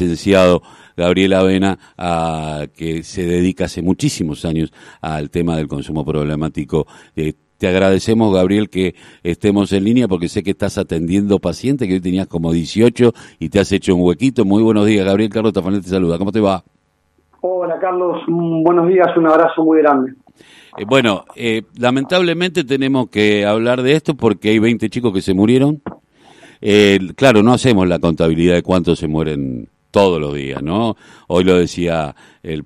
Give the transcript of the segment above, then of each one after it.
licenciado Gabriel Avena, a, que se dedica hace muchísimos años al tema del consumo problemático. Eh, te agradecemos, Gabriel, que estemos en línea porque sé que estás atendiendo pacientes, que hoy tenías como 18 y te has hecho un huequito. Muy buenos días, Gabriel. Carlos Tafanel te saluda. ¿Cómo te va? Hola, Carlos. Buenos días. Un abrazo muy grande. Eh, bueno, eh, lamentablemente tenemos que hablar de esto porque hay 20 chicos que se murieron. claro, no hacemos la contabilidad de cuántos se mueren todos los días, ¿no? Hoy lo decía el,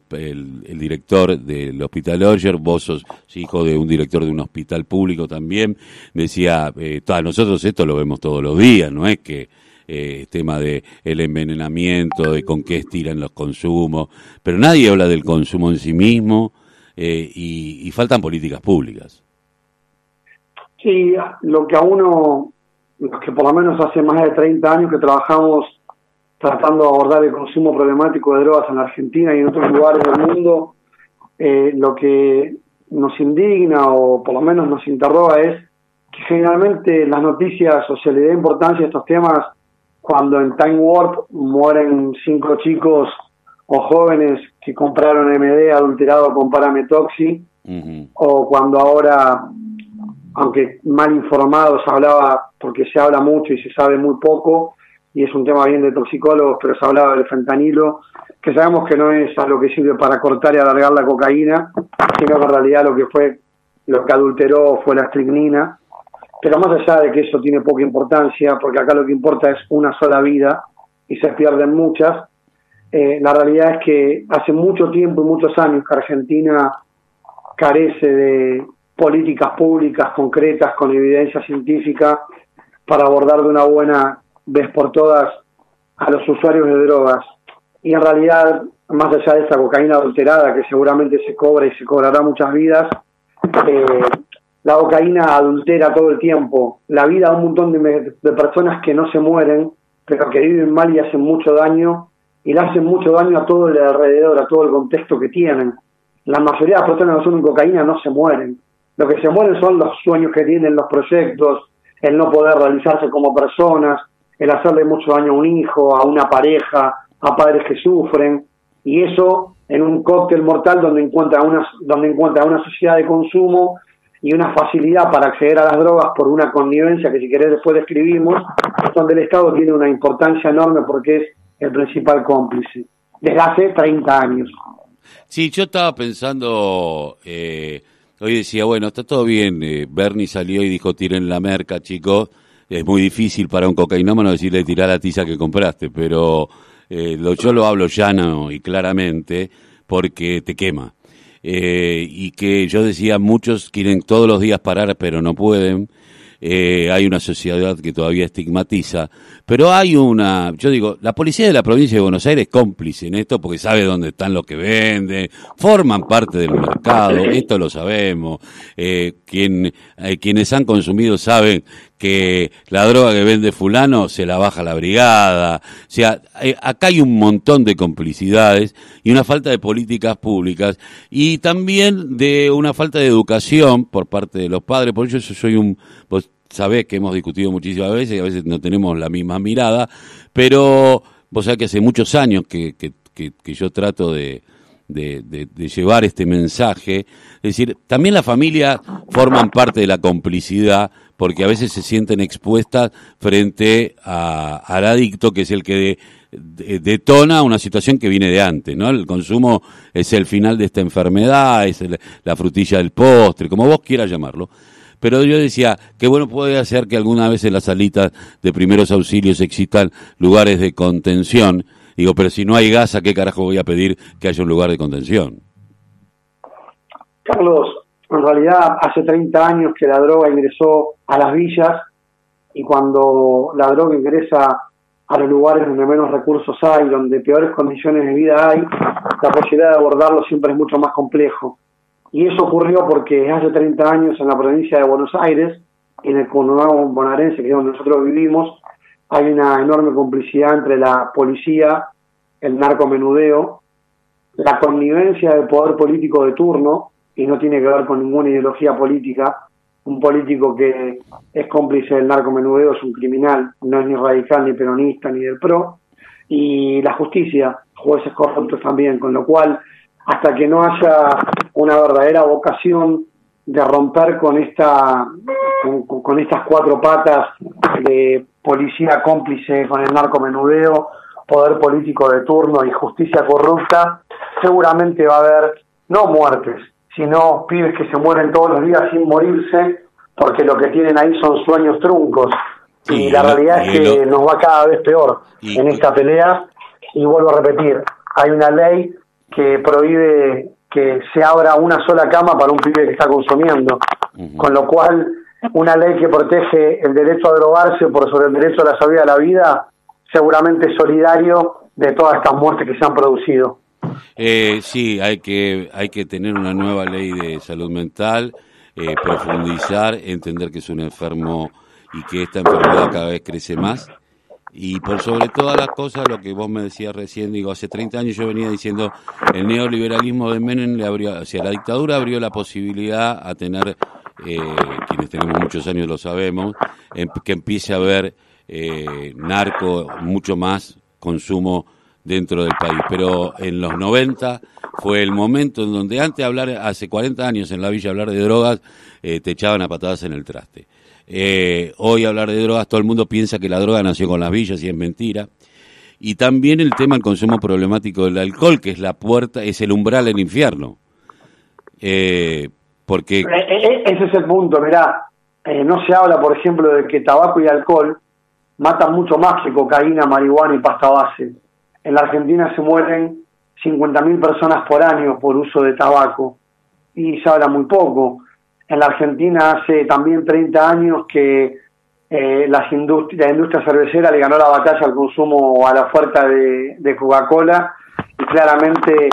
director del Hospital Orger, vos sos hijo de un director de un hospital público también, decía, eh, nosotros esto lo vemos todos los días, no es que eh, tema de el envenenamiento, de con qué estiran los consumos, pero nadie habla del consumo en sí mismo eh, y, y faltan políticas públicas. Sí, lo que a uno, los que por lo menos hace más de 30 años que trabajamos tratando de abordar el consumo problemático de drogas en la Argentina y en otros lugares del mundo, eh, lo que nos indigna o por lo menos nos interroga es que generalmente las noticias o se le da importancia a estos temas cuando en Time Warp mueren cinco chicos o jóvenes que compraron MD adulterado con parametoxi, o cuando ahora, aunque mal informados, hablaba, porque se habla mucho y se sabe muy poco, y es un tema bien de toxicólogos, pero se hablaba del fentanilo, que sabemos que no es a lo que sirve para cortar y alargar la cocaína, sino que en realidad lo que fue, lo que adulteró fue la estricnina. Pero más allá de que eso tiene poca importancia, porque acá lo que importa es una sola vida y se pierden muchas, eh, la realidad es que hace mucho tiempo y muchos años que Argentina carece de políticas públicas concretas con evidencia científica para abordar de una buena ves por todas a los usuarios de drogas. Y en realidad, más allá de esa cocaína adulterada que seguramente se cobra y se cobrará muchas vidas, eh, la cocaína adultera todo el tiempo la vida a un montón de, de, personas que no se mueren, pero que viven mal y hacen mucho daño, y le hacen mucho daño a todo el alrededor, a todo el contexto que tienen. La mayoría de las personas que son cocaína no se mueren. Lo que se mueren son los sueños que tienen, los proyectos, el no poder realizarse como personas, el hacerle mucho daño a un hijo, a una pareja, a padres que sufren, y eso en un cóctel mortal donde encuentra una, donde encuentra una sociedad de consumo y una facilidad para acceder a las drogas por una connivencia que si querés después describimos, donde el Estado tiene una importancia enorme porque es el principal cómplice, desde hace 30 años. Sí, yo estaba pensando, eh, hoy decía, bueno, está todo bien, eh, Bernie salió y dijo, tiren la merca, chicos, es muy difícil para un cocainómano decirle tirar la tiza que compraste, pero eh, lo, yo lo hablo llano y claramente porque te quema. Eh, y que yo decía, muchos quieren todos los días parar, pero no pueden. Eh, hay una sociedad que todavía estigmatiza, pero hay una, yo digo, la policía de la provincia de Buenos Aires es cómplice en esto porque sabe dónde están los que venden, forman parte del mercado, esto lo sabemos, quien, quienes han consumido saben que la droga que vende fulano se la baja la brigada, o sea, eh, acá hay un montón de complicidades y una falta de políticas públicas y también de una falta de educación por parte de los padres, por eso yo soy un, sabés que hemos discutido muchísimas veces y a veces no tenemos la misma mirada, pero vos sabés que hace muchos años que, que, que, yo trato de, de, llevar este mensaje. Es decir, también las familias forman parte de la complicidad porque a veces se sienten expuestas frente al adicto que es el que detona una situación que viene de antes, ¿no? El consumo es el final de esta enfermedad, es la frutilla del postre, como vos quieras llamarlo. Pero yo decía, qué bueno puede ser que alguna vez en las salitas de primeros auxilios existan lugares de contención. Digo, pero si no hay gas, ¿a qué carajo voy a pedir que haya un lugar de contención? Carlos, en realidad hace 30 años que la droga ingresó a las villas y cuando la droga ingresa a los lugares donde menos recursos hay, donde peores condiciones de vida hay, la posibilidad de abordarlo siempre es mucho más complejo. Y eso ocurrió porque hace 30 años en la provincia de Buenos Aires, en el conurbano bonaerense, que es donde nosotros vivimos, hay una enorme complicidad entre la policía, el narcomenudeo, la connivencia del poder político de turno, y no tiene que ver con ninguna ideología política. Un político que es cómplice del narcomenudeo es un criminal, no es ni radical, ni peronista, ni del PRO. y la justicia, jueces corruptos también, con lo cual hasta que no haya una verdadera vocación de romper con esta con, estas cuatro patas de policía cómplice con el narcomenudeo, poder político de turno y justicia corrupta, seguramente va a haber no muertes, sino pibes que se mueren todos los días sin morirse, porque lo que tienen ahí son sueños truncos. Y, la realidad es que nos va cada vez peor en esta pelea. Y vuelvo a repetir, hay una ley que prohíbe que se abra una sola cama para un pibe que está consumiendo, con lo cual una ley que protege el derecho a drogarse por sobre el derecho a la salud a la vida, seguramente es solidario de todas estas muertes que se han producido. Eh, sí, hay que, hay que tener una nueva ley de salud mental, eh, profundizar, entender que es un enfermo y que esta enfermedad cada vez crece más. Y por sobre todas las cosas, lo que vos me decías recién, digo, hace 30 años yo venía diciendo, el neoliberalismo de Menem le abrió, o sea, la dictadura abrió la posibilidad a tener, eh, quienes tenemos muchos años lo sabemos, em, que empiece a haber eh, narco, mucho más consumo dentro del país. Pero en los 90 fue el momento en donde antes de hablar, hace 40 años en la villa hablar de drogas, eh, te echaban a patadas en el traste. Eh, hoy hablar de drogas, todo el mundo piensa que la droga nació con las villas y es mentira. Y también el tema del consumo problemático del alcohol, que es la puerta, es el umbral del infierno. Eh, porque... Eh, ese es el punto, mirá. no se habla, por ejemplo, de que tabaco y alcohol matan mucho más que cocaína, marihuana y pasta base. En la Argentina se mueren 50.000 personas por año por uso de tabaco y se habla muy poco. En la Argentina hace también 30 años que eh, las la industria cervecera le ganó la batalla al consumo a la oferta de, Coca-Cola y claramente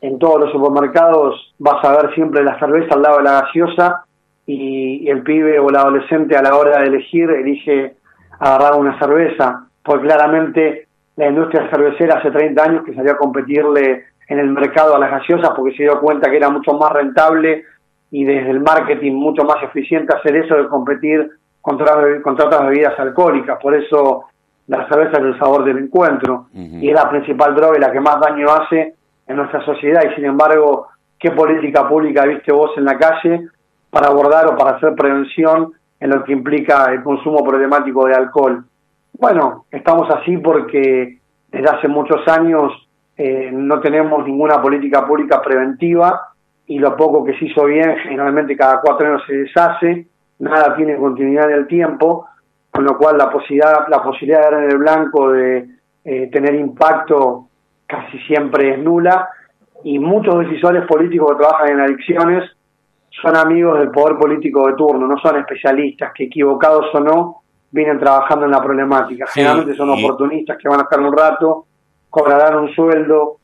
en todos los supermercados vas a ver siempre la cerveza al lado de la gaseosa y el pibe o el adolescente a la hora de elegir elige agarrar una cerveza, porque claramente la industria cervecera hace 30 años que salió a competirle en el mercado a las gaseosas porque se dio cuenta que era mucho más rentable y desde el marketing mucho más eficiente hacer eso de competir contra, contra otras bebidas alcohólicas. Por eso la cerveza es el sabor del encuentro y es la principal droga y la que más daño hace en nuestra sociedad. Y sin embargo, ¿qué política pública viste vos en la calle para abordar o para hacer prevención en lo que implica el consumo problemático de alcohol? Bueno, estamos así porque desde hace muchos años eh, no tenemos ninguna política pública preventiva y lo poco que se hizo bien generalmente cada cuatro años se deshace, nada tiene continuidad en el tiempo, con lo cual la posibilidad, la posibilidad de dar en el blanco de eh, tener impacto casi siempre es nula y muchos decisores políticos que trabajan en adicciones son amigos del poder político de turno, no son especialistas que equivocados o no vienen trabajando en la problemática. Generalmente son oportunistas que van a estar un rato, cobrarán un sueldo,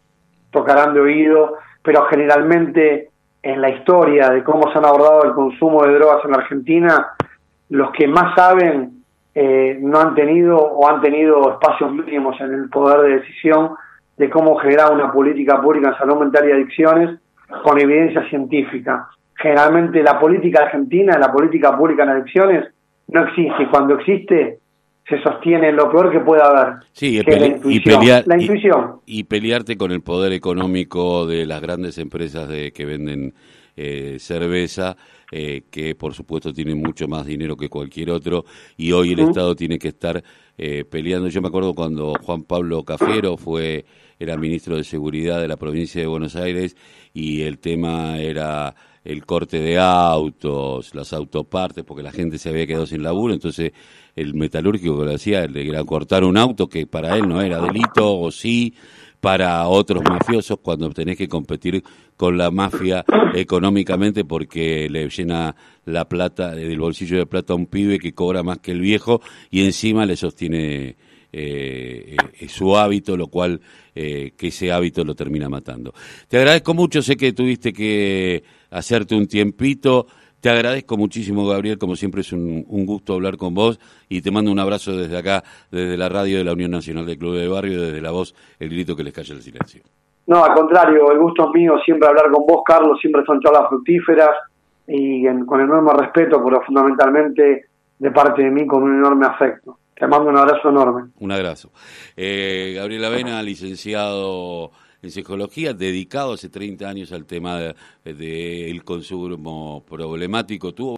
tocarán de oído, pero generalmente en la historia de cómo se han abordado el consumo de drogas en Argentina, los que más saben eh, no han tenido o han tenido espacios mínimos en el poder de decisión de cómo generar una política pública en salud mental y adicciones con evidencia científica. Generalmente la política argentina, la política pública en adicciones, no existe y cuando existe se sostiene lo peor que pueda haber. Sí, y, pelear, la intuición. Y, pelearte con el poder económico de las grandes empresas de que venden eh, cerveza, eh, que por supuesto tienen mucho más dinero que cualquier otro, y hoy el Estado tiene que estar eh, peleando. Yo me acuerdo cuando Juan Pablo Cafero fue era ministro de Seguridad de la provincia de Buenos Aires y el tema era el corte de autos, las autopartes, porque la gente se había quedado sin laburo, entonces el metalúrgico que lo hacía era cortar un auto que para él no era delito o sí para otros mafiosos cuando tenés que competir con la mafia económicamente porque le llena la plata del bolsillo de plata a un pibe que cobra más que el viejo y encima le sostiene eh, eh, su hábito, lo cual eh, que ese hábito lo termina matando. Te agradezco mucho, sé que tuviste que hacerte un tiempito. Te agradezco muchísimo, Gabriel, como siempre es un, gusto hablar con vos y te mando un abrazo desde acá, desde la radio de la Unión Nacional del Club de Barrio, desde la voz, el grito que les calla el silencio. No, al contrario, el gusto es mío siempre hablar con vos, Carlos, siempre son charlas fructíferas y con enorme respeto, pero fundamentalmente de parte de mí con un enorme afecto. Te mando un abrazo enorme. Un abrazo. Eh, Gabriel Avena, licenciado en psicología, dedicado hace 30 años al tema del de, el consumo problemático. Tuvo